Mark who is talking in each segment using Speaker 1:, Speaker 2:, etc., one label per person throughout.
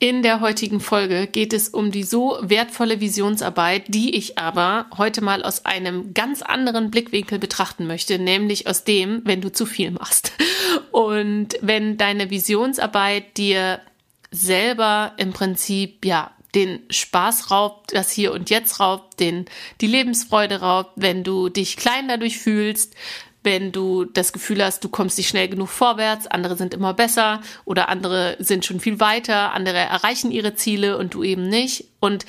Speaker 1: In der heutigen Folge geht es um die so wertvolle Visionsarbeit, die ich aber heute mal aus einem ganz anderen Blickwinkel betrachten möchte, nämlich aus dem, wenn du zu viel machst. Und wenn deine Visionsarbeit dir selber im Prinzip, ja, den Spaß raubt, das Hier und Jetzt raubt, den, die Lebensfreude raubt, wenn du dich klein dadurch fühlst, wenn du das Gefühl hast, du kommst nicht schnell genug vorwärts, andere sind immer besser oder andere sind schon viel weiter, andere erreichen ihre Ziele und du eben nicht. Und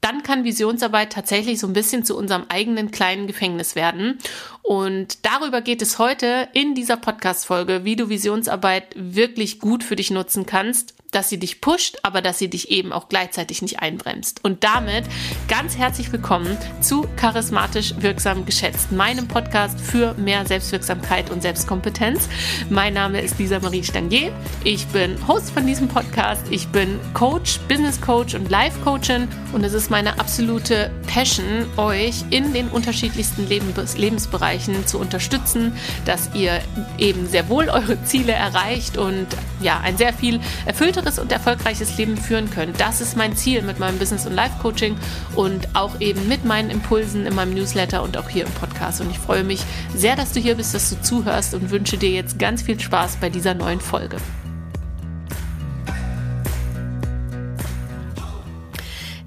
Speaker 1: dann kann Visionsarbeit tatsächlich so ein bisschen zu unserem eigenen kleinen Gefängnis werden. Und darüber geht es heute in dieser Podcast-Folge, wie du Visionsarbeit wirklich gut für dich nutzen kannst dass sie dich pusht, aber dass sie dich eben auch gleichzeitig nicht einbremst. Und damit ganz herzlich willkommen zu Charismatisch Wirksam Geschätzt, meinem Podcast für mehr Selbstwirksamkeit und Selbstkompetenz. Mein Name ist Lisa Marie Stangier. Ich bin Host von diesem Podcast. Ich bin Coach, Business Coach und Life Coachin und es ist meine absolute Passion, euch in den unterschiedlichsten Lebens Lebensbereichen zu unterstützen, dass ihr eben sehr wohl eure Ziele erreicht und ja, ein sehr viel erfülltes erfüllteres und erfolgreiches Leben führen könnt. Das ist mein Ziel mit meinem Business- und Life-Coaching und auch eben mit meinen Impulsen in meinem Newsletter und auch hier im Podcast. Und ich freue mich sehr, dass du hier bist, dass du zuhörst und wünsche dir jetzt ganz viel Spaß bei dieser neuen Folge.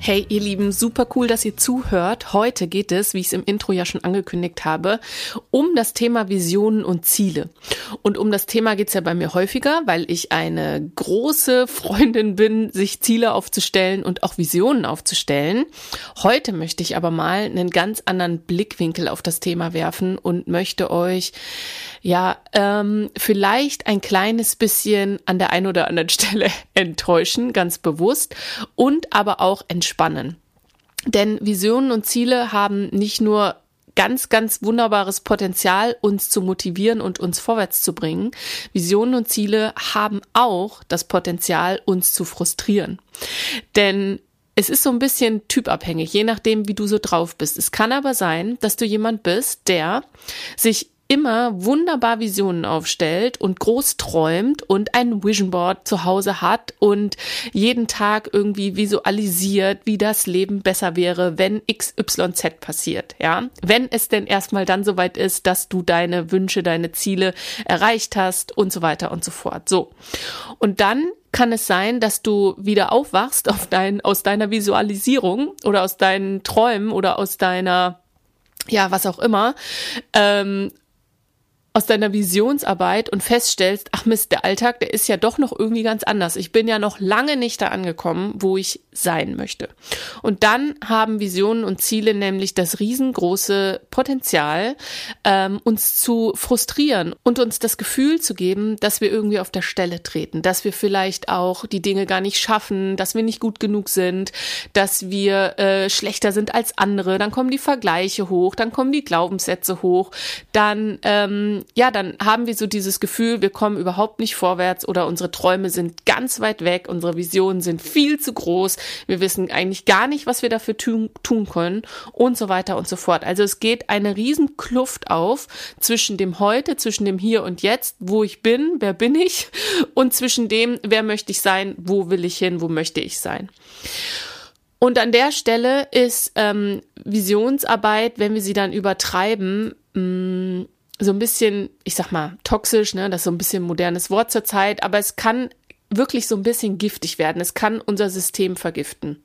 Speaker 1: Hey, ihr Lieben, super cool, dass ihr zuhört. Heute geht es, wie ich es im Intro ja schon angekündigt habe, um das Thema Visionen und Ziele. Und um das Thema geht's ja bei mir häufiger, weil ich eine große Freundin bin, sich Ziele aufzustellen und auch Visionen aufzustellen. Heute möchte ich aber mal einen ganz anderen Blickwinkel auf das Thema werfen und möchte euch ja ähm, vielleicht ein kleines bisschen an der einen oder anderen Stelle enttäuschen, ganz bewusst, und aber auch entspannen entspannen. Denn Visionen und Ziele haben nicht nur ganz, ganz wunderbares Potenzial, uns zu motivieren und uns vorwärts zu bringen. Visionen und Ziele haben auch das Potenzial, uns zu frustrieren. Denn es ist so ein bisschen typabhängig, je nachdem, wie du so drauf bist. Es kann aber sein, dass du jemand bist, der sich immer wunderbar Visionen aufstellt und groß träumt und ein Vision Board zu Hause hat und jeden Tag irgendwie visualisiert, wie das Leben besser wäre, wenn XYZ passiert, ja. Wenn es denn erstmal dann soweit ist, dass du deine Wünsche, deine Ziele erreicht hast und so weiter und so fort. So. Und dann kann es sein, dass du wieder aufwachst auf dein, aus deiner Visualisierung oder aus deinen Träumen oder aus deiner ja, was auch immer, ähm, aus deiner Visionsarbeit und feststellst, ach Mist, der Alltag, der ist ja doch noch irgendwie ganz anders. Ich bin ja noch lange nicht da angekommen, wo ich sein möchte. Und dann haben Visionen und Ziele nämlich das riesengroße Potenzial, ähm, uns zu frustrieren und uns das Gefühl zu geben, dass wir irgendwie auf der Stelle treten, dass wir vielleicht auch die Dinge gar nicht schaffen, dass wir nicht gut genug sind, dass wir äh, schlechter sind als andere. Dann kommen die Vergleiche hoch, dann kommen die Glaubenssätze hoch, dann ähm, ja, dann haben wir so dieses Gefühl, wir kommen überhaupt nicht vorwärts oder unsere Träume sind ganz weit weg, unsere Visionen sind viel zu groß, wir wissen eigentlich gar nicht, was wir dafür tun, tun können und so weiter und so fort. Also es geht eine riesen Kluft auf zwischen dem Heute, zwischen dem Hier und Jetzt, wo ich bin, wer bin ich und zwischen dem, wer möchte ich sein, wo will ich hin, wo möchte ich sein. Und an der Stelle ist ähm, Visionsarbeit, wenn wir sie dann übertreiben, mh, mm, so ein bisschen, ich sag mal, toxisch, ne, das ist so ein bisschen modernes Wort zur Zeit, aber es kann wirklich so ein bisschen giftig werden. Es kann unser System vergiften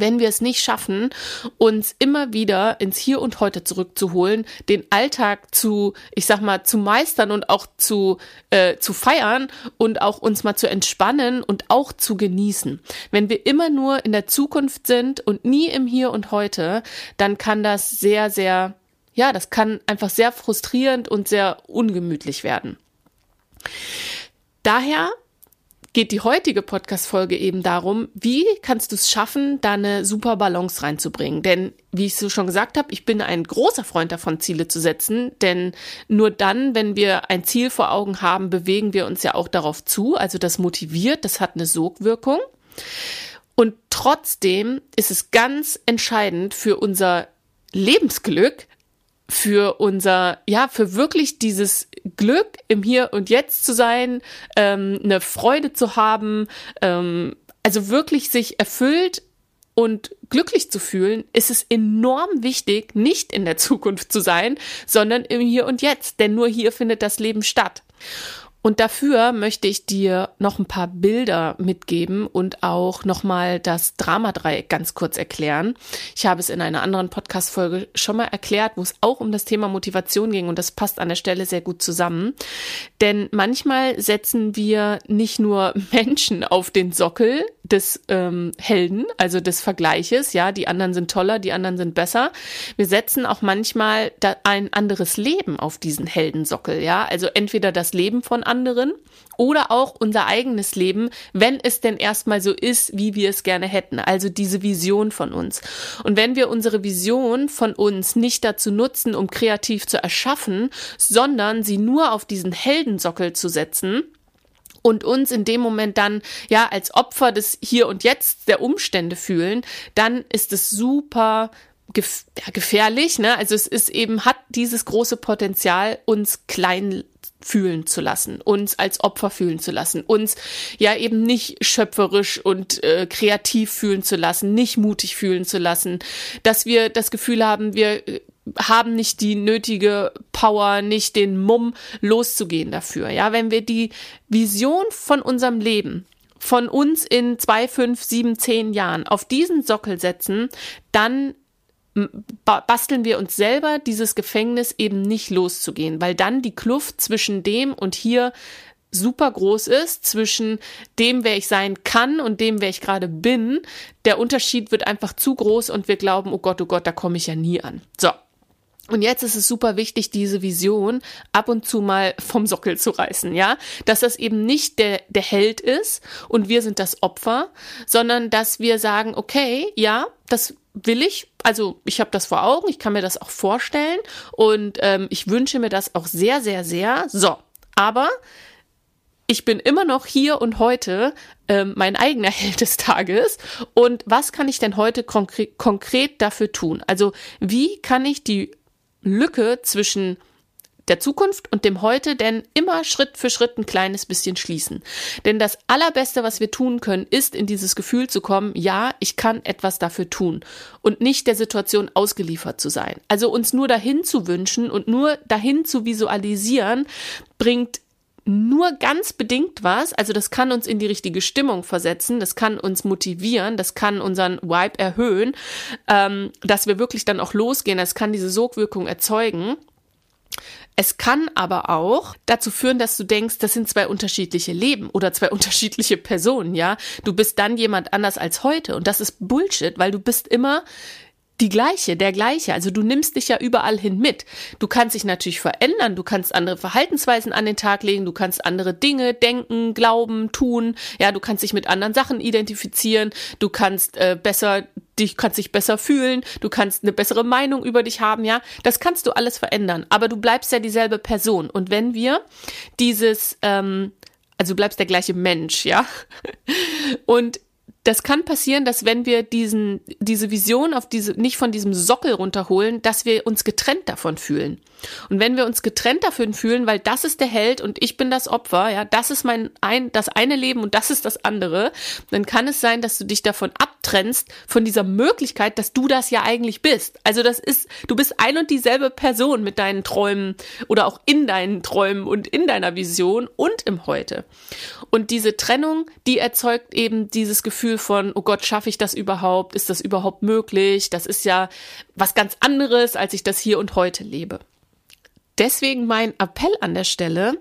Speaker 1: wenn wir es nicht schaffen, uns immer wieder ins Hier und Heute zurückzuholen, den Alltag zu, ich sag mal, zu meistern und auch zu, äh, zu feiern und auch uns mal zu entspannen und auch zu genießen. Wenn wir immer nur in der Zukunft sind und nie im Hier und Heute, dann kann das sehr, sehr ja, das kann einfach sehr frustrierend und sehr ungemütlich werden. Daher geht die heutige Podcast-Folge eben darum, wie kannst du es schaffen, da eine super Balance reinzubringen? Denn, wie ich so schon gesagt habe, ich bin ein großer Freund davon, Ziele zu setzen, denn nur dann, wenn wir ein Ziel vor Augen haben, bewegen wir uns ja auch darauf zu. Also das motiviert, das hat eine Sogwirkung. Und trotzdem ist es ganz entscheidend für unser Lebensglück, für unser, ja, für wirklich dieses Glück im Hier und Jetzt zu sein, ähm, eine Freude zu haben, ähm, also wirklich sich erfüllt und glücklich zu fühlen, ist es enorm wichtig, nicht in der Zukunft zu sein, sondern im Hier und Jetzt, denn nur hier findet das Leben statt. Und dafür möchte ich dir noch ein paar Bilder mitgeben und auch nochmal das Dramadreieck ganz kurz erklären. Ich habe es in einer anderen Podcast-Folge schon mal erklärt, wo es auch um das Thema Motivation ging und das passt an der Stelle sehr gut zusammen. Denn manchmal setzen wir nicht nur Menschen auf den Sockel des ähm, Helden, also des Vergleiches, ja, die anderen sind toller, die anderen sind besser. Wir setzen auch manchmal ein anderes Leben auf diesen Heldensockel, ja, also entweder das Leben von anderen oder auch unser eigenes Leben, wenn es denn erstmal so ist, wie wir es gerne hätten. Also diese Vision von uns. Und wenn wir unsere Vision von uns nicht dazu nutzen, um kreativ zu erschaffen, sondern sie nur auf diesen Heldensockel zu setzen, und uns in dem Moment dann ja als Opfer des Hier und Jetzt der Umstände fühlen, dann ist es super gefährlich, ne? Also es ist eben, hat dieses große Potenzial, uns klein fühlen zu lassen, uns als Opfer fühlen zu lassen, uns ja eben nicht schöpferisch und äh, kreativ fühlen zu lassen, nicht mutig fühlen zu lassen, dass wir das Gefühl haben, wir äh, haben nicht die nötige Power, nicht den Mumm loszugehen dafür. Ja, wenn wir die Vision von unserem Leben von uns in zwei, fünf, sieben, zehn Jahren auf diesen Sockel setzen, dann basteln wir uns selber dieses Gefängnis eben nicht loszugehen, weil dann die Kluft zwischen dem und hier super groß ist, zwischen dem, wer ich sein kann und dem, wer ich gerade bin. Der Unterschied wird einfach zu groß und wir glauben, oh Gott, oh Gott, da komme ich ja nie an. So. Und jetzt ist es super wichtig, diese Vision ab und zu mal vom Sockel zu reißen, ja? Dass das eben nicht der, der Held ist und wir sind das Opfer, sondern dass wir sagen, okay, ja, das will ich, also ich habe das vor Augen, ich kann mir das auch vorstellen und ähm, ich wünsche mir das auch sehr, sehr, sehr. So, aber ich bin immer noch hier und heute ähm, mein eigener Held des Tages. Und was kann ich denn heute konkre konkret dafür tun? Also wie kann ich die Lücke zwischen der Zukunft und dem Heute denn immer Schritt für Schritt ein kleines bisschen schließen. Denn das Allerbeste, was wir tun können, ist in dieses Gefühl zu kommen, ja, ich kann etwas dafür tun und nicht der Situation ausgeliefert zu sein. Also uns nur dahin zu wünschen und nur dahin zu visualisieren, bringt nur ganz bedingt was. Also das kann uns in die richtige Stimmung versetzen, das kann uns motivieren, das kann unseren Vibe erhöhen, ähm, dass wir wirklich dann auch losgehen. Das kann diese Sogwirkung erzeugen. Es kann aber auch dazu führen, dass du denkst, das sind zwei unterschiedliche Leben oder zwei unterschiedliche Personen, ja. Du bist dann jemand anders als heute und das ist Bullshit, weil du bist immer die gleiche, der gleiche. Also du nimmst dich ja überall hin mit. Du kannst dich natürlich verändern, du kannst andere Verhaltensweisen an den Tag legen, du kannst andere Dinge denken, glauben, tun. Ja, du kannst dich mit anderen Sachen identifizieren, du kannst äh, besser dich kannst dich besser fühlen, du kannst eine bessere Meinung über dich haben, ja. Das kannst du alles verändern, aber du bleibst ja dieselbe Person. Und wenn wir dieses ähm, also du bleibst der gleiche Mensch, ja. Und das kann passieren, dass wenn wir diesen, diese Vision auf diese, nicht von diesem Sockel runterholen, dass wir uns getrennt davon fühlen. Und wenn wir uns getrennt davon fühlen, weil das ist der Held und ich bin das Opfer, ja, das ist mein ein, das eine Leben und das ist das andere, dann kann es sein, dass du dich davon abtrennst, von dieser Möglichkeit, dass du das ja eigentlich bist. Also das ist, du bist ein und dieselbe Person mit deinen Träumen oder auch in deinen Träumen und in deiner Vision und im Heute. Und diese Trennung, die erzeugt eben dieses Gefühl von, oh Gott, schaffe ich das überhaupt? Ist das überhaupt möglich? Das ist ja was ganz anderes, als ich das hier und heute lebe. Deswegen mein Appell an der Stelle,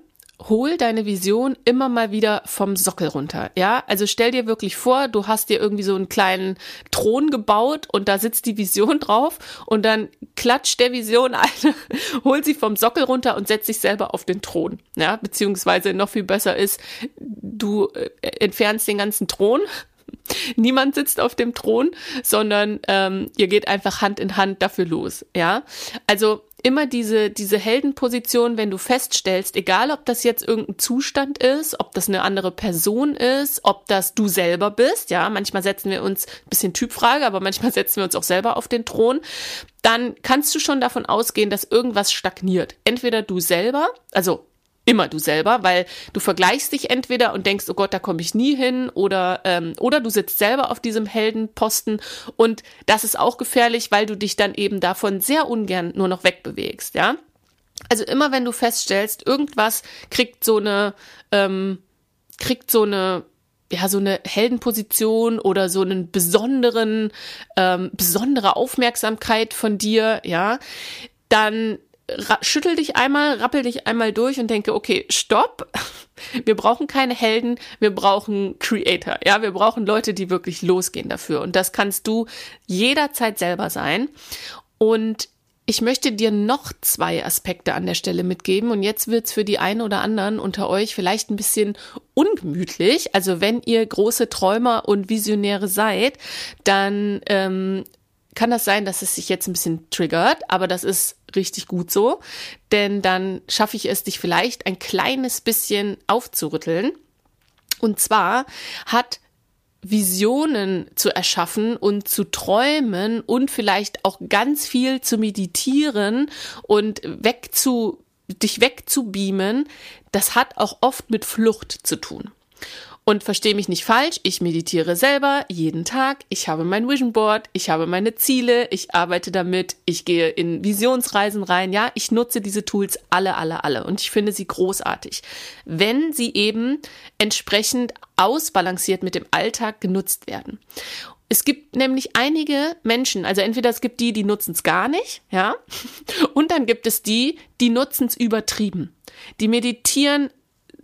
Speaker 1: hol deine Vision immer mal wieder vom Sockel runter. Ja, also stell dir wirklich vor, du hast dir irgendwie so einen kleinen Thron gebaut und da sitzt die Vision drauf und dann klatscht der Vision eine, hol sie vom Sockel runter und setz dich selber auf den Thron. Ja, beziehungsweise noch viel besser ist, du äh, entfernst den ganzen Thron Niemand sitzt auf dem Thron, sondern ähm, ihr geht einfach Hand in Hand dafür los. Ja, also immer diese, diese Heldenposition, wenn du feststellst, egal ob das jetzt irgendein Zustand ist, ob das eine andere Person ist, ob das du selber bist, ja, manchmal setzen wir uns, bisschen Typfrage, aber manchmal setzen wir uns auch selber auf den Thron, dann kannst du schon davon ausgehen, dass irgendwas stagniert. Entweder du selber, also immer du selber, weil du vergleichst dich entweder und denkst, oh Gott, da komme ich nie hin, oder ähm, oder du sitzt selber auf diesem Heldenposten und das ist auch gefährlich, weil du dich dann eben davon sehr ungern nur noch wegbewegst, ja. Also immer wenn du feststellst, irgendwas kriegt so eine ähm, kriegt so eine ja so eine Heldenposition oder so einen besonderen ähm, besondere Aufmerksamkeit von dir, ja, dann schüttel dich einmal, rappel dich einmal durch und denke, okay, stopp. Wir brauchen keine Helden, wir brauchen Creator. Ja, wir brauchen Leute, die wirklich losgehen dafür. Und das kannst du jederzeit selber sein. Und ich möchte dir noch zwei Aspekte an der Stelle mitgeben und jetzt wird's für die einen oder anderen unter euch vielleicht ein bisschen ungemütlich. Also wenn ihr große Träumer und Visionäre seid, dann ähm, kann das sein, dass es sich jetzt ein bisschen triggert, aber das ist richtig gut so, denn dann schaffe ich es, dich vielleicht ein kleines bisschen aufzurütteln. Und zwar hat Visionen zu erschaffen und zu träumen und vielleicht auch ganz viel zu meditieren und wegzu, dich wegzubeamen, das hat auch oft mit Flucht zu tun. Und verstehe mich nicht falsch, ich meditiere selber jeden Tag, ich habe mein Vision Board, ich habe meine Ziele, ich arbeite damit, ich gehe in Visionsreisen rein, ja, ich nutze diese Tools alle, alle, alle und ich finde sie großartig, wenn sie eben entsprechend ausbalanciert mit dem Alltag genutzt werden. Es gibt nämlich einige Menschen, also entweder es gibt die, die nutzen es gar nicht, ja, und dann gibt es die, die nutzen es übertrieben. Die meditieren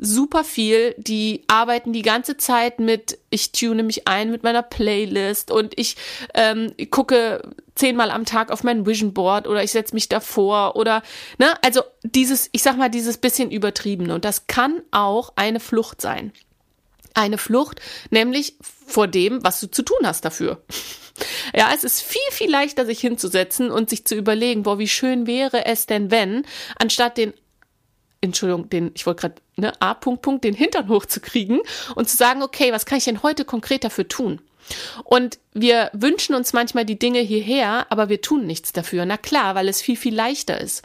Speaker 1: super viel. Die arbeiten die ganze Zeit mit, ich tune mich ein mit meiner Playlist und ich ähm, gucke zehnmal am Tag auf mein Vision Board oder ich setze mich davor oder, ne, also dieses, ich sag mal, dieses bisschen übertriebene. Und das kann auch eine Flucht sein. Eine Flucht, nämlich vor dem, was du zu tun hast dafür. Ja, es ist viel, viel leichter, sich hinzusetzen und sich zu überlegen, boah, wie schön wäre es denn, wenn, anstatt den Entschuldigung, den, ich wollte gerade, ne, A, Punkt, Punkt, den Hintern hochzukriegen und zu sagen, okay, was kann ich denn heute konkret dafür tun? Und wir wünschen uns manchmal die Dinge hierher, aber wir tun nichts dafür. Na klar, weil es viel, viel leichter ist.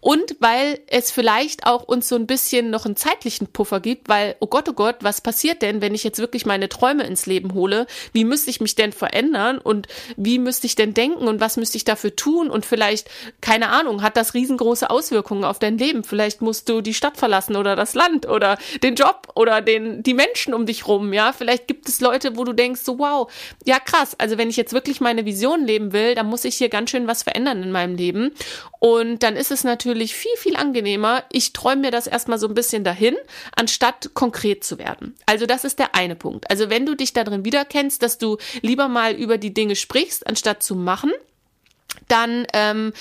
Speaker 1: Und weil es vielleicht auch uns so ein bisschen noch einen zeitlichen Puffer gibt, weil, oh Gott, oh Gott, was passiert denn, wenn ich jetzt wirklich meine Träume ins Leben hole? Wie müsste ich mich denn verändern und wie müsste ich denn denken und was müsste ich dafür tun? Und vielleicht, keine Ahnung, hat das riesengroße Auswirkungen auf dein Leben. Vielleicht musst du die Stadt verlassen oder das Land oder den Job oder den, die Menschen um dich rum, ja? Vielleicht gibt es Leute, wo du denkst, so wow, ja krass, krass. Also wenn ich jetzt wirklich meine Vision leben will, dann muss ich hier ganz schön was verändern in meinem Leben. Und dann ist es natürlich viel, viel angenehmer. Ich träume mir das erstmal so ein bisschen dahin, anstatt konkret zu werden. Also das ist der eine Punkt. Also wenn du dich darin wiederkennst, dass du lieber mal über die Dinge sprichst, anstatt zu machen, dann ähm,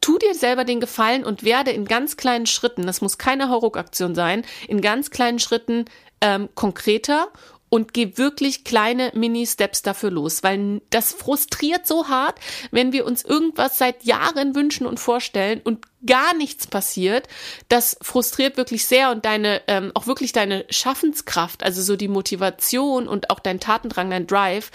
Speaker 1: tu dir selber den Gefallen und werde in ganz kleinen Schritten, das muss keine Hauruck-Aktion sein, in ganz kleinen Schritten ähm, konkreter und geh wirklich kleine Mini-Steps dafür los, weil das frustriert so hart, wenn wir uns irgendwas seit Jahren wünschen und vorstellen und gar nichts passiert. Das frustriert wirklich sehr und deine, ähm, auch wirklich deine Schaffenskraft, also so die Motivation und auch dein Tatendrang, dein Drive,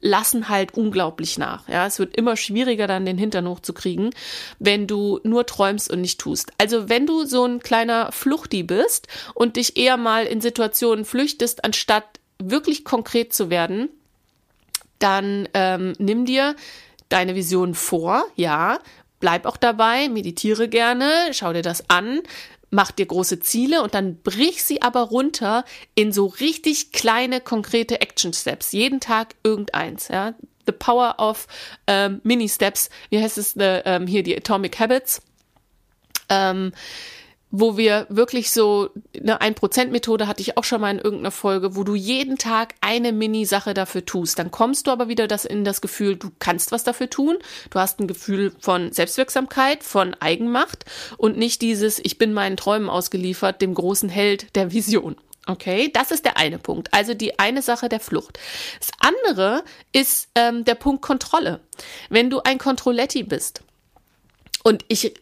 Speaker 1: lassen halt unglaublich nach. Ja, es wird immer schwieriger, dann den Hintern hochzukriegen, wenn du nur träumst und nicht tust. Also wenn du so ein kleiner Fluchti bist und dich eher mal in Situationen flüchtest, anstatt wirklich konkret zu werden, dann ähm, nimm dir deine Vision vor, ja, bleib auch dabei, meditiere gerne, schau dir das an, mach dir große Ziele und dann brich sie aber runter in so richtig kleine, konkrete Action Steps. Jeden Tag irgendeins, ja. The Power of ähm, Mini Steps. Wie heißt es the, ähm, hier die Atomic Habits? Ähm, wo wir wirklich so eine ein Prozent Methode hatte ich auch schon mal in irgendeiner Folge, wo du jeden Tag eine Mini-Sache dafür tust. Dann kommst du aber wieder das in das Gefühl, du kannst was dafür tun. Du hast ein Gefühl von Selbstwirksamkeit, von Eigenmacht und nicht dieses, ich bin meinen Träumen ausgeliefert, dem großen Held der Vision. Okay, das ist der eine Punkt. Also die eine Sache der Flucht. Das andere ist ähm, der Punkt Kontrolle. Wenn du ein Kontrolletti bist und ich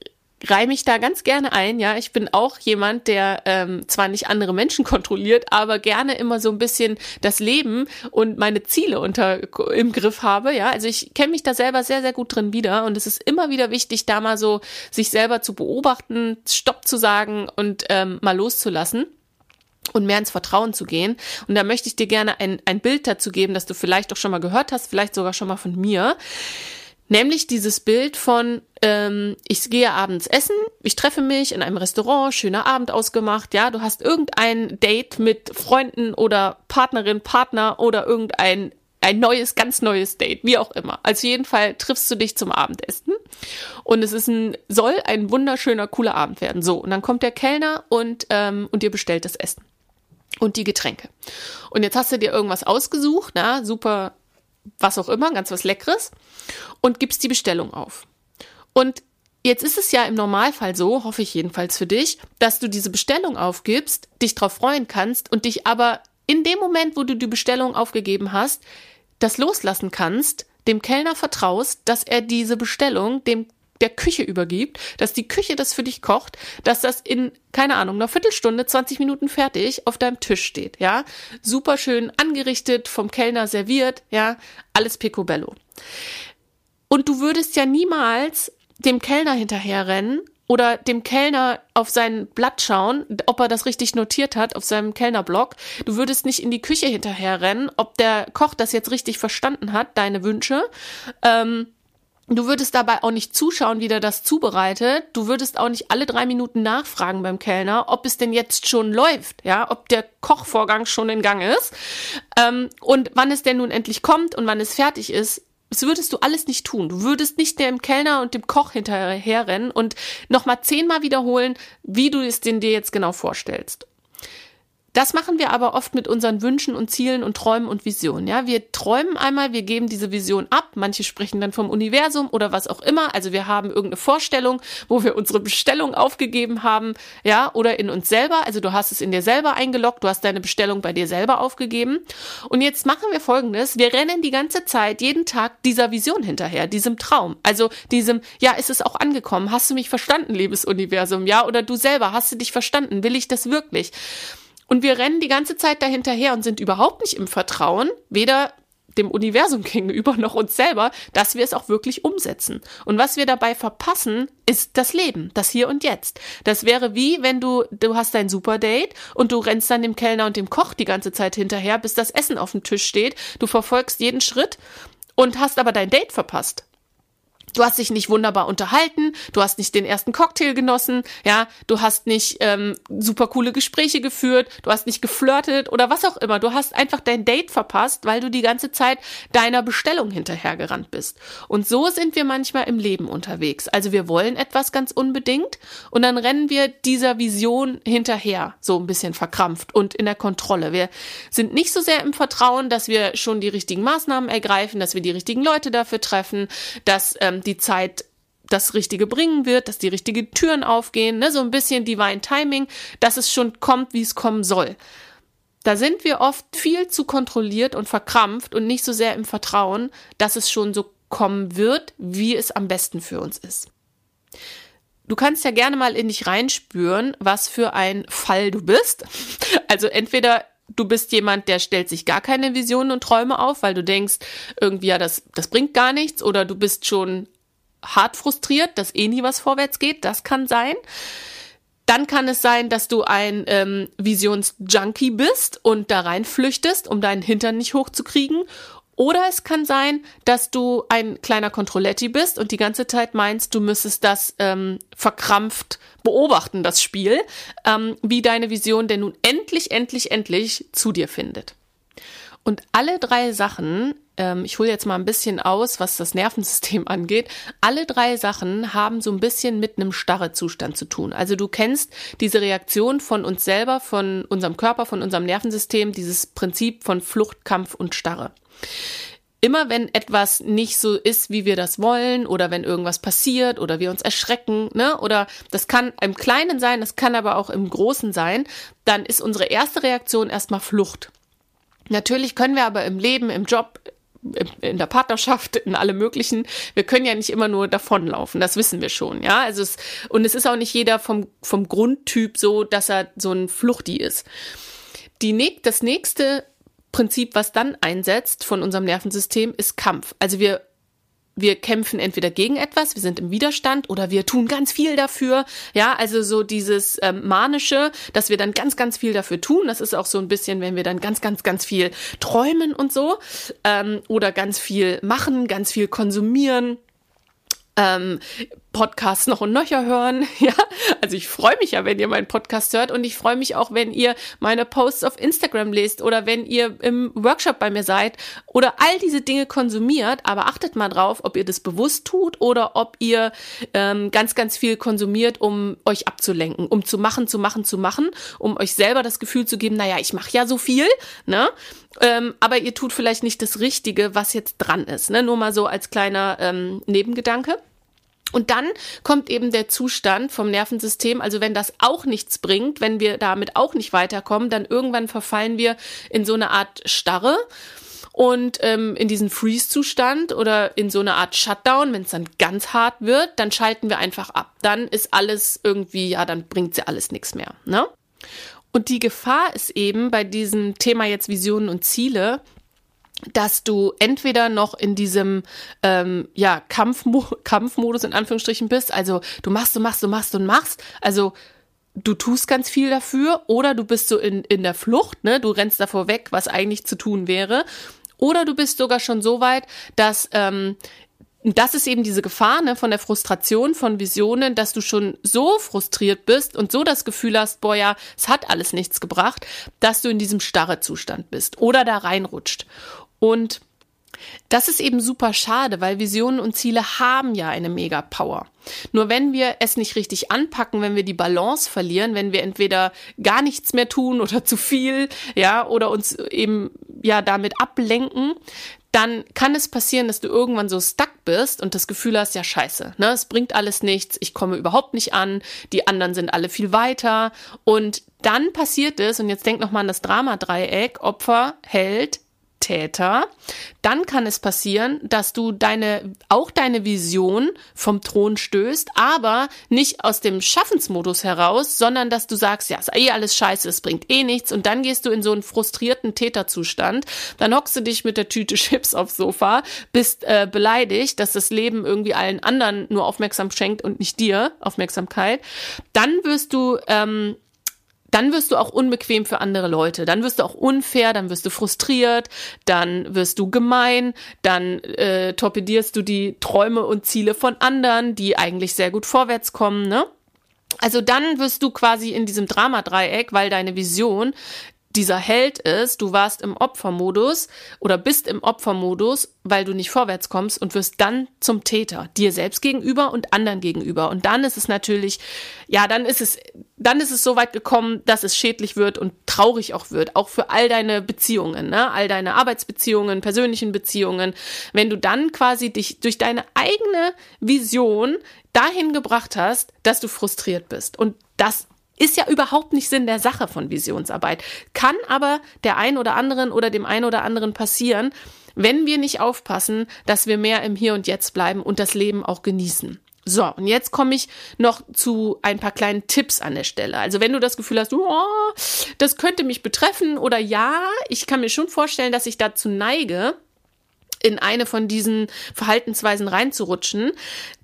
Speaker 1: reihe mich da ganz gerne ein. Ja, ich bin auch jemand, der ähm, zwar nicht andere Menschen kontrolliert, aber gerne immer so ein bisschen das Leben und meine Ziele unter im Griff habe. Ja, also ich kenne mich da selber sehr, sehr gut drin wieder und es ist immer wieder wichtig, da mal so sich selber zu beobachten, Stopp zu sagen und ähm, mal loszulassen und mehr ins Vertrauen zu gehen. Und da möchte ich dir gerne ein, ein Bild dazu geben, das du vielleicht auch schon mal gehört hast, vielleicht sogar schon mal von mir. Nämlich dieses Bild von, ähm, ich gehe abends essen, ich treffe mich in einem Restaurant, schöner Abend ausgemacht, ja, du hast irgendein Date mit Freunden oder Partnerin, Partner oder irgendein ein neues, ganz neues Date, wie auch immer. Also jeden Fall triffst du dich zum Abendessen und es ist ein, soll ein wunderschöner, cooler Abend werden. So, und dann kommt der Kellner und, ähm, und dir bestellt das Essen und die Getränke. Und jetzt hast du dir irgendwas ausgesucht, na, super, was auch immer, ganz was Leckeres und gibst die Bestellung auf. Und jetzt ist es ja im Normalfall so, hoffe ich jedenfalls für dich, dass du diese Bestellung aufgibst, dich darauf freuen kannst und dich aber in dem Moment, wo du die Bestellung aufgegeben hast, das loslassen kannst, dem Kellner vertraust, dass er diese Bestellung dem der Küche übergibt, dass die Küche das für dich kocht, dass das in, keine Ahnung, einer Viertelstunde, 20 Minuten fertig auf deinem Tisch steht, ja. Super schön angerichtet, vom Kellner serviert, ja. Alles picobello. Und du würdest ja niemals dem Kellner hinterherrennen oder dem Kellner auf sein Blatt schauen, ob er das richtig notiert hat auf seinem Kellnerblock. Du würdest nicht in die Küche hinterherrennen, ob der Koch das jetzt richtig verstanden hat, deine Wünsche. Ähm, Du würdest dabei auch nicht zuschauen, wie der das zubereitet. Du würdest auch nicht alle drei Minuten nachfragen beim Kellner, ob es denn jetzt schon läuft, ja, ob der Kochvorgang schon in Gang ist ähm, und wann es denn nun endlich kommt und wann es fertig ist. Das würdest du alles nicht tun. Du würdest nicht dem Kellner und dem Koch hinterherrennen und nochmal zehnmal wiederholen, wie du es dir jetzt genau vorstellst. Das machen wir aber oft mit unseren Wünschen und Zielen und Träumen und Visionen. Ja, wir träumen einmal, wir geben diese Vision ab. Manche sprechen dann vom Universum oder was auch immer. Also wir haben irgendeine Vorstellung, wo wir unsere Bestellung aufgegeben haben, ja, oder in uns selber. Also du hast es in dir selber eingeloggt, du hast deine Bestellung bei dir selber aufgegeben. Und jetzt machen wir Folgendes: Wir rennen die ganze Zeit, jeden Tag dieser Vision hinterher, diesem Traum. Also diesem, ja, ist es auch angekommen? Hast du mich verstanden, liebes Universum? Ja, oder du selber, hast du dich verstanden? Will ich das wirklich? Und wir rennen die ganze Zeit dahinterher und sind überhaupt nicht im Vertrauen, weder dem Universum gegenüber noch uns selber, dass wir es auch wirklich umsetzen. Und was wir dabei verpassen, ist das Leben, das Hier und Jetzt. Das wäre wie, wenn du, du hast dein Superdate und du rennst dann dem Kellner und dem Koch die ganze Zeit hinterher, bis das Essen auf dem Tisch steht. Du verfolgst jeden Schritt und hast aber dein Date verpasst. Du hast dich nicht wunderbar unterhalten, du hast nicht den ersten Cocktail genossen, ja, du hast nicht ähm, super coole Gespräche geführt, du hast nicht geflirtet oder was auch immer. Du hast einfach dein Date verpasst, weil du die ganze Zeit deiner Bestellung hinterhergerannt bist. Und so sind wir manchmal im Leben unterwegs. Also wir wollen etwas ganz unbedingt und dann rennen wir dieser Vision hinterher, so ein bisschen verkrampft und in der Kontrolle. Wir sind nicht so sehr im Vertrauen, dass wir schon die richtigen Maßnahmen ergreifen, dass wir die richtigen Leute dafür treffen, dass ähm, die Zeit das Richtige bringen wird, dass die richtigen Türen aufgehen, ne? so ein bisschen Divine Timing, dass es schon kommt, wie es kommen soll. Da sind wir oft viel zu kontrolliert und verkrampft und nicht so sehr im Vertrauen, dass es schon so kommen wird, wie es am besten für uns ist. Du kannst ja gerne mal in dich reinspüren, was für ein Fall du bist. Also entweder du bist jemand, der stellt sich gar keine Visionen und Träume auf, weil du denkst, irgendwie, ja, das, das bringt gar nichts, oder du bist schon hart frustriert, dass eh nie was vorwärts geht, das kann sein. Dann kann es sein, dass du ein ähm, Visionsjunkie bist und da reinflüchtest, um deinen Hintern nicht hochzukriegen. Oder es kann sein, dass du ein kleiner Controletti bist und die ganze Zeit meinst, du müsstest das ähm, verkrampft beobachten, das Spiel, ähm, wie deine Vision denn nun endlich, endlich, endlich zu dir findet. Und alle drei Sachen, ähm, ich hole jetzt mal ein bisschen aus, was das Nervensystem angeht, alle drei Sachen haben so ein bisschen mit einem Starrezustand zu tun. Also du kennst diese Reaktion von uns selber, von unserem Körper, von unserem Nervensystem, dieses Prinzip von Flucht, Kampf und Starre immer wenn etwas nicht so ist, wie wir das wollen, oder wenn irgendwas passiert oder wir uns erschrecken, ne, oder das kann im Kleinen sein, das kann aber auch im Großen sein, dann ist unsere erste Reaktion erstmal Flucht. Natürlich können wir aber im Leben, im Job, in der Partnerschaft, in alle möglichen. Wir können ja nicht immer nur davonlaufen, das wissen wir schon, ja. Also es, und es ist auch nicht jeder vom, vom Grundtyp so, dass er so ein Fluchti ist. Die, das nächste Prinzip, was dann einsetzt von unserem Nervensystem, ist Kampf. Also wir wir kämpfen entweder gegen etwas, wir sind im Widerstand oder wir tun ganz viel dafür. Ja, also so dieses ähm, manische, dass wir dann ganz, ganz viel dafür tun. Das ist auch so ein bisschen, wenn wir dann ganz, ganz, ganz viel träumen und so ähm, oder ganz viel machen, ganz viel konsumieren ähm, Podcasts noch und nöcher hören. Ja, also ich freue mich ja, wenn ihr meinen Podcast hört und ich freue mich auch, wenn ihr meine Posts auf Instagram lest oder wenn ihr im Workshop bei mir seid oder all diese Dinge konsumiert. Aber achtet mal drauf, ob ihr das bewusst tut oder ob ihr ähm, ganz, ganz viel konsumiert, um euch abzulenken, um zu machen, zu machen, zu machen, um euch selber das Gefühl zu geben, naja, ich mache ja so viel, ne? Ähm, aber ihr tut vielleicht nicht das Richtige, was jetzt dran ist. Ne? Nur mal so als kleiner ähm, Nebengedanke. Und dann kommt eben der Zustand vom Nervensystem, also wenn das auch nichts bringt, wenn wir damit auch nicht weiterkommen, dann irgendwann verfallen wir in so eine Art Starre und ähm, in diesen Freeze-Zustand oder in so eine Art Shutdown, wenn es dann ganz hart wird, dann schalten wir einfach ab. Dann ist alles irgendwie, ja, dann bringt ja alles nichts mehr. Ne? Und die Gefahr ist eben bei diesem Thema jetzt Visionen und Ziele, dass du entweder noch in diesem ähm, ja Kampfmo Kampfmodus in Anführungsstrichen bist, also du machst, du machst, du machst und machst, also du tust ganz viel dafür, oder du bist so in in der Flucht, ne, du rennst davor weg, was eigentlich zu tun wäre, oder du bist sogar schon so weit, dass ähm, das ist eben diese Gefahr ne, von der Frustration von Visionen, dass du schon so frustriert bist und so das Gefühl hast, boah ja, es hat alles nichts gebracht, dass du in diesem starre Zustand bist oder da reinrutscht. Und das ist eben super schade, weil Visionen und Ziele haben ja eine mega Power. Nur wenn wir es nicht richtig anpacken, wenn wir die Balance verlieren, wenn wir entweder gar nichts mehr tun oder zu viel, ja, oder uns eben ja damit ablenken, dann kann es passieren, dass du irgendwann so stuck bist und das Gefühl hast, ja scheiße, ne, es bringt alles nichts, ich komme überhaupt nicht an, die anderen sind alle viel weiter und dann passiert es und jetzt denk noch mal an das Dramadreieck, Opfer, Held, Täter, dann kann es passieren, dass du deine, auch deine Vision vom Thron stößt, aber nicht aus dem Schaffensmodus heraus, sondern dass du sagst, ja, ist eh alles scheiße, es bringt eh nichts und dann gehst du in so einen frustrierten Täterzustand, dann hockst du dich mit der Tüte Chips aufs Sofa, bist äh, beleidigt, dass das Leben irgendwie allen anderen nur Aufmerksam schenkt und nicht dir Aufmerksamkeit, dann wirst du ähm, dann wirst du auch unbequem für andere Leute, dann wirst du auch unfair, dann wirst du frustriert, dann wirst du gemein, dann äh, torpedierst du die Träume und Ziele von anderen, die eigentlich sehr gut vorwärts kommen, ne? Also dann wirst du quasi in diesem Dramadreieck, weil deine Vision dieser Held ist, du warst im Opfermodus oder bist im Opfermodus, weil du nicht vorwärts kommst und wirst dann zum Täter, dir selbst gegenüber und anderen gegenüber. Und dann ist es natürlich, ja, dann ist es, dann ist es so weit gekommen, dass es schädlich wird und traurig auch wird, auch für all deine Beziehungen, ne? all deine Arbeitsbeziehungen, persönlichen Beziehungen. Wenn du dann quasi dich durch deine eigene Vision dahin gebracht hast, dass du frustriert bist. Und das ist ja überhaupt nicht Sinn der Sache von Visionsarbeit. Kann aber der ein oder anderen oder dem einen oder anderen passieren, wenn wir nicht aufpassen, dass wir mehr im Hier und Jetzt bleiben und das Leben auch genießen. So, und jetzt komme ich noch zu ein paar kleinen Tipps an der Stelle. Also wenn du das Gefühl hast, oh, das könnte mich betreffen oder ja, ich kann mir schon vorstellen, dass ich dazu neige, in eine von diesen Verhaltensweisen reinzurutschen,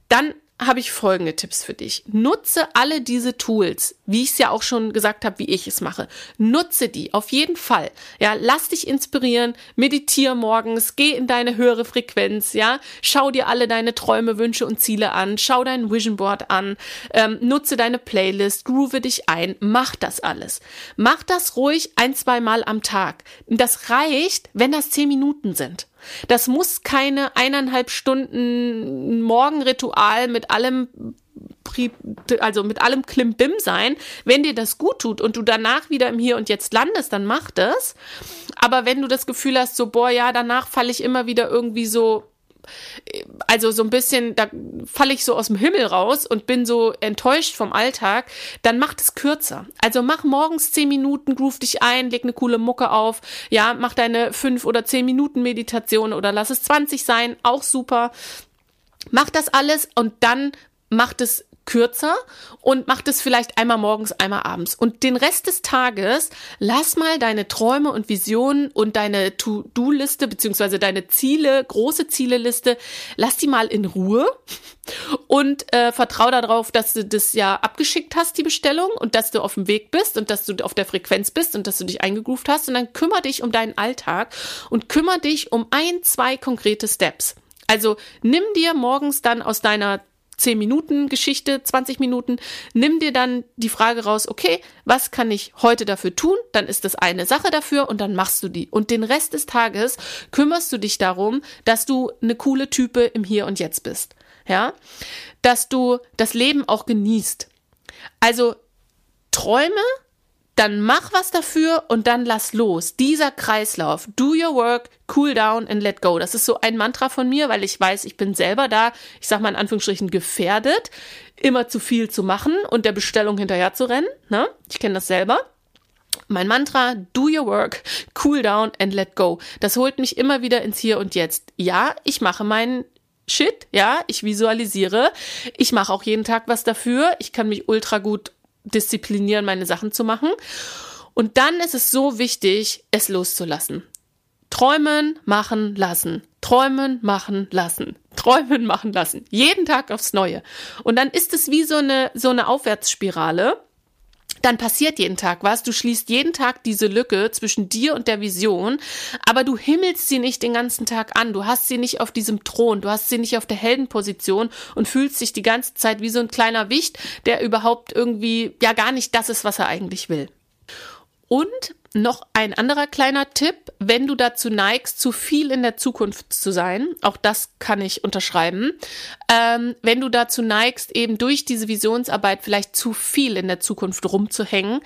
Speaker 1: dann habe ich folgende Tipps für dich. Nutze alle diese Tools, wie ich es ja auch schon gesagt habe, wie ich es mache. Nutze die auf jeden Fall. Ja, lass dich inspirieren, meditiere morgens, geh in deine höhere Frequenz, ja, schau dir alle deine Träume, Wünsche und Ziele an, schau dein Vision Board an, ähm, nutze deine Playlist, groove dich ein, mach das alles. Mach das ruhig ein, zwei Mal am Tag. Das reicht, wenn das zehn Minuten sind. Das muss keine eineinhalb Stunden Morgenritual mit allem also mit allem Klimbim sein. Wenn dir das gut tut und du danach wieder im Hier und Jetzt landest, dann mach das. Aber wenn du das Gefühl hast, so, boah, ja, danach falle ich immer wieder irgendwie so also so ein bisschen, da falle ich so aus dem Himmel raus und bin so enttäuscht vom Alltag, dann mach es kürzer. Also mach morgens zehn Minuten, groove dich ein, leg eine coole Mucke auf, ja, mach deine fünf oder zehn Minuten Meditation oder lass es 20 sein, auch super. Mach das alles und dann macht es kürzer und mach das vielleicht einmal morgens, einmal abends. Und den Rest des Tages lass mal deine Träume und Visionen und deine To-Do-Liste beziehungsweise deine Ziele, große Zieleliste, lass die mal in Ruhe und äh, vertrau darauf, dass du das ja abgeschickt hast, die Bestellung, und dass du auf dem Weg bist und dass du auf der Frequenz bist und dass du dich eingegroovt hast. Und dann kümmere dich um deinen Alltag und kümmere dich um ein, zwei konkrete Steps. Also nimm dir morgens dann aus deiner 10 Minuten Geschichte, 20 Minuten, nimm dir dann die Frage raus, okay, was kann ich heute dafür tun? Dann ist das eine Sache dafür und dann machst du die. Und den Rest des Tages kümmerst du dich darum, dass du eine coole Type im Hier und Jetzt bist. Ja? Dass du das Leben auch genießt. Also träume dann mach was dafür und dann lass los. Dieser Kreislauf. Do your work, cool down and let go. Das ist so ein Mantra von mir, weil ich weiß, ich bin selber da, ich sag mal in Anführungsstrichen, gefährdet, immer zu viel zu machen und der Bestellung hinterher zu rennen. Ne? Ich kenne das selber. Mein Mantra, do your work, cool down and let go. Das holt mich immer wieder ins Hier und Jetzt. Ja, ich mache meinen Shit, ja, ich visualisiere. Ich mache auch jeden Tag was dafür. Ich kann mich ultra gut disziplinieren, meine Sachen zu machen. Und dann ist es so wichtig, es loszulassen. Träumen, machen, lassen. Träumen, machen, lassen. Träumen, machen, lassen. Jeden Tag aufs Neue. Und dann ist es wie so eine, so eine Aufwärtsspirale dann passiert jeden Tag was. Du schließt jeden Tag diese Lücke zwischen dir und der Vision, aber du himmelst sie nicht den ganzen Tag an. Du hast sie nicht auf diesem Thron, du hast sie nicht auf der Heldenposition und fühlst dich die ganze Zeit wie so ein kleiner Wicht, der überhaupt irgendwie ja gar nicht das ist, was er eigentlich will. Und noch ein anderer kleiner Tipp, wenn du dazu neigst, zu viel in der Zukunft zu sein, auch das kann ich unterschreiben, ähm, wenn du dazu neigst, eben durch diese Visionsarbeit vielleicht zu viel in der Zukunft rumzuhängen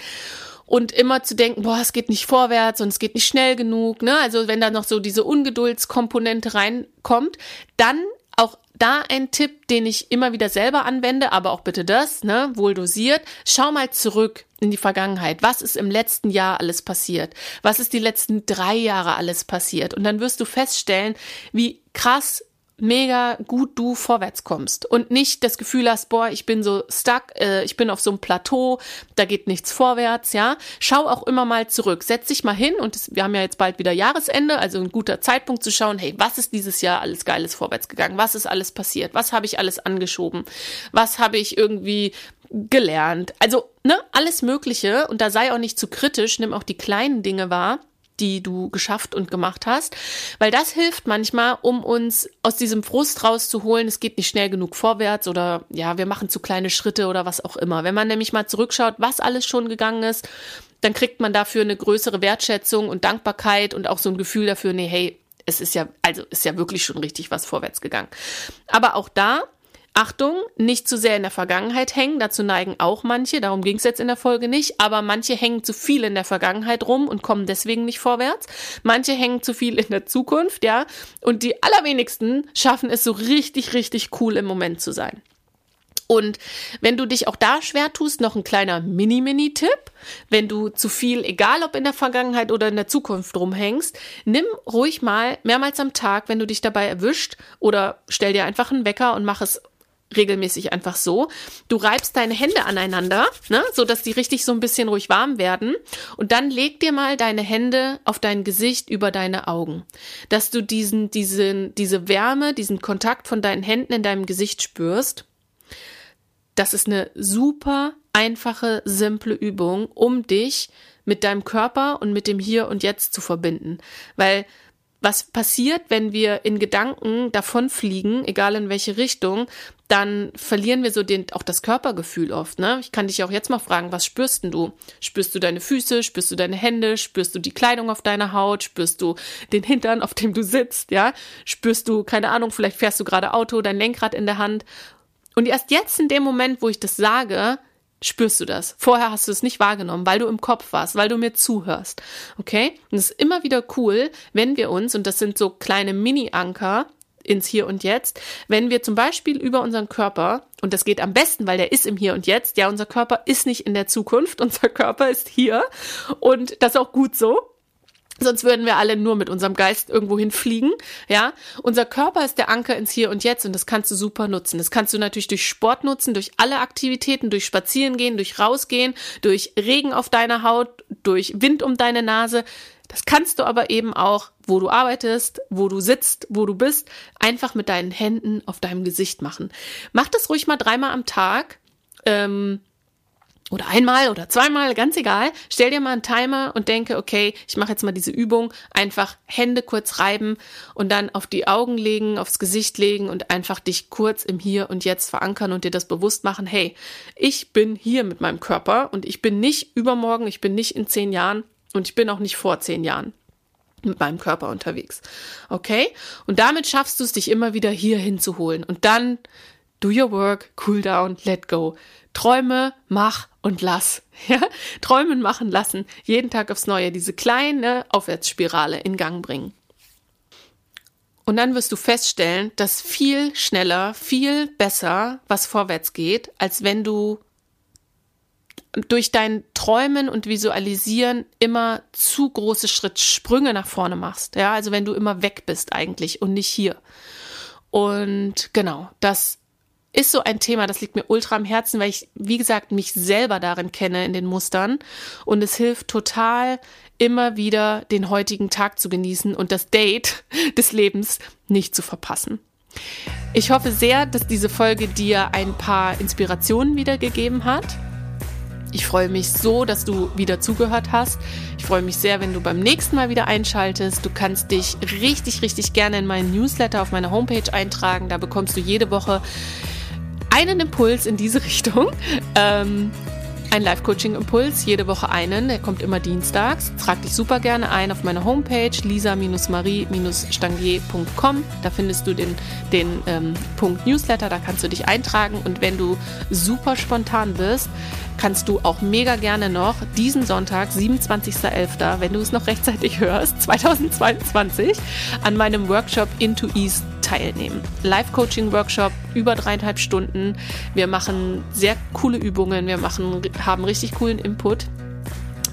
Speaker 1: und immer zu denken, boah, es geht nicht vorwärts und es geht nicht schnell genug, ne? Also wenn da noch so diese Ungeduldskomponente reinkommt, dann da ein Tipp, den ich immer wieder selber anwende, aber auch bitte das, ne, wohl dosiert. Schau mal zurück in die Vergangenheit. Was ist im letzten Jahr alles passiert? Was ist die letzten drei Jahre alles passiert? Und dann wirst du feststellen, wie krass mega gut du vorwärts kommst und nicht das Gefühl hast, boah, ich bin so stuck, äh, ich bin auf so einem Plateau, da geht nichts vorwärts, ja. Schau auch immer mal zurück, setz dich mal hin und das, wir haben ja jetzt bald wieder Jahresende, also ein guter Zeitpunkt zu schauen, hey, was ist dieses Jahr alles geiles vorwärts gegangen? Was ist alles passiert? Was habe ich alles angeschoben? Was habe ich irgendwie gelernt? Also, ne, alles Mögliche und da sei auch nicht zu kritisch, nimm auch die kleinen Dinge wahr die du geschafft und gemacht hast, weil das hilft manchmal, um uns aus diesem Frust rauszuholen, es geht nicht schnell genug vorwärts oder ja, wir machen zu kleine Schritte oder was auch immer. Wenn man nämlich mal zurückschaut, was alles schon gegangen ist, dann kriegt man dafür eine größere Wertschätzung und Dankbarkeit und auch so ein Gefühl dafür, nee, hey, es ist ja, also ist ja wirklich schon richtig was vorwärts gegangen. Aber auch da Achtung, nicht zu sehr in der Vergangenheit hängen, dazu neigen auch manche, darum ging es jetzt in der Folge nicht, aber manche hängen zu viel in der Vergangenheit rum und kommen deswegen nicht vorwärts. Manche hängen zu viel in der Zukunft, ja, und die allerwenigsten schaffen es so richtig, richtig cool im Moment zu sein. Und wenn du dich auch da schwer tust, noch ein kleiner Mini-Mini-Tipp. Wenn du zu viel, egal ob in der Vergangenheit oder in der Zukunft rumhängst, nimm ruhig mal mehrmals am Tag, wenn du dich dabei erwischt, oder stell dir einfach einen Wecker und mach es regelmäßig einfach so. Du reibst deine Hände aneinander, ne, so dass die richtig so ein bisschen ruhig warm werden und dann leg dir mal deine Hände auf dein Gesicht über deine Augen, dass du diesen diesen diese Wärme, diesen Kontakt von deinen Händen in deinem Gesicht spürst. Das ist eine super einfache, simple Übung, um dich mit deinem Körper und mit dem Hier und Jetzt zu verbinden, weil was passiert, wenn wir in Gedanken davonfliegen, egal in welche Richtung, dann verlieren wir so den, auch das Körpergefühl oft, ne? Ich kann dich auch jetzt mal fragen, was spürst denn du? Spürst du deine Füße? Spürst du deine Hände? Spürst du die Kleidung auf deiner Haut? Spürst du den Hintern, auf dem du sitzt, ja? Spürst du, keine Ahnung, vielleicht fährst du gerade Auto, dein Lenkrad in der Hand. Und erst jetzt in dem Moment, wo ich das sage, spürst du das. Vorher hast du es nicht wahrgenommen, weil du im Kopf warst, weil du mir zuhörst. Okay? Und es ist immer wieder cool, wenn wir uns, und das sind so kleine Mini-Anker, ins Hier und Jetzt, wenn wir zum Beispiel über unseren Körper, und das geht am besten, weil der ist im Hier und Jetzt, ja, unser Körper ist nicht in der Zukunft, unser Körper ist hier und das ist auch gut so. Sonst würden wir alle nur mit unserem Geist irgendwo hinfliegen, ja. Unser Körper ist der Anker ins Hier und Jetzt und das kannst du super nutzen. Das kannst du natürlich durch Sport nutzen, durch alle Aktivitäten, durch Spazierengehen, durch Rausgehen, durch Regen auf deiner Haut, durch Wind um deine Nase. Das kannst du aber eben auch, wo du arbeitest, wo du sitzt, wo du bist, einfach mit deinen Händen auf deinem Gesicht machen. Mach das ruhig mal dreimal am Tag. Ähm, oder einmal oder zweimal, ganz egal. Stell dir mal einen Timer und denke, okay, ich mache jetzt mal diese Übung. Einfach Hände kurz reiben und dann auf die Augen legen, aufs Gesicht legen und einfach dich kurz im Hier und Jetzt verankern und dir das bewusst machen. Hey, ich bin hier mit meinem Körper und ich bin nicht übermorgen, ich bin nicht in zehn Jahren und ich bin auch nicht vor zehn Jahren mit meinem Körper unterwegs. Okay? Und damit schaffst du es, dich immer wieder hier hinzuholen. Und dann do your work, cool down, let go. Träume, mach und lass. Ja? Träumen, machen, lassen. Jeden Tag aufs Neue diese kleine Aufwärtsspirale in Gang bringen. Und dann wirst du feststellen, dass viel schneller, viel besser was vorwärts geht, als wenn du durch dein Träumen und Visualisieren immer zu große Schrittsprünge nach vorne machst. Ja, also wenn du immer weg bist eigentlich und nicht hier. Und genau, das ist so ein Thema, das liegt mir ultra am Herzen, weil ich, wie gesagt, mich selber darin kenne in den Mustern. Und es hilft total, immer wieder den heutigen Tag zu genießen und das Date des Lebens nicht zu verpassen. Ich hoffe sehr, dass diese Folge dir ein paar Inspirationen wiedergegeben hat. Ich freue mich so, dass du wieder zugehört hast. Ich freue mich sehr, wenn du beim nächsten Mal wieder einschaltest. Du kannst dich richtig, richtig gerne in meinen Newsletter auf meiner Homepage eintragen. Da bekommst du jede Woche einen Impuls in diese Richtung. Ähm, ein Live-Coaching-Impuls, jede Woche einen. Der kommt immer dienstags. Trag dich super gerne ein auf meine Homepage lisa-marie-stangier.com. Da findest du den, den ähm, Punkt Newsletter, da kannst du dich eintragen. Und wenn du super spontan bist, kannst du auch mega gerne noch diesen Sonntag, 27.11., wenn du es noch rechtzeitig hörst, 2022, an meinem Workshop Into East teilnehmen. Live-Coaching-Workshop, über dreieinhalb Stunden. Wir machen sehr coole Übungen, wir machen, haben richtig coolen Input.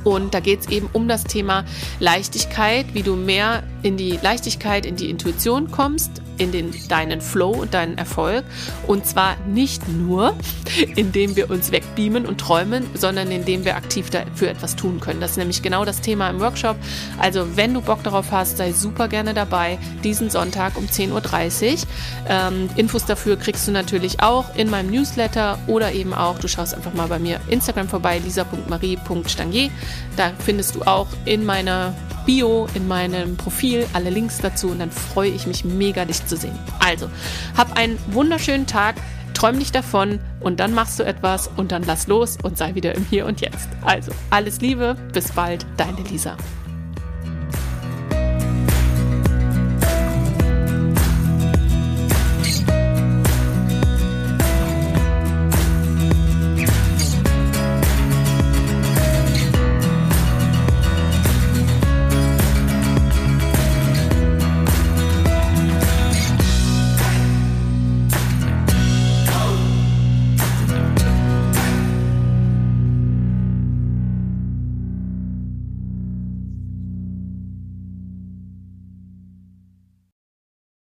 Speaker 1: Und da geht es eben um das Thema Leichtigkeit, wie du mehr in die Leichtigkeit, in die Intuition kommst, in den, deinen Flow und deinen Erfolg. Und zwar nicht nur, indem wir uns wegbeamen und träumen, sondern indem wir aktiv dafür etwas tun können. Das ist nämlich genau das Thema im Workshop. Also wenn du Bock darauf hast, sei super gerne dabei, diesen Sonntag um 10.30 Uhr. Ähm, Infos dafür kriegst du natürlich auch in meinem Newsletter oder eben auch, du schaust einfach mal bei mir Instagram vorbei, lisa.marie.stangier. Da findest du auch in meiner Bio, in meinem Profil alle Links dazu und dann freue ich mich mega, dich zu sehen. Also, hab einen wunderschönen Tag, träum dich davon und dann machst du etwas und dann lass los und sei wieder im Hier und Jetzt. Also, alles Liebe, bis bald, deine Lisa.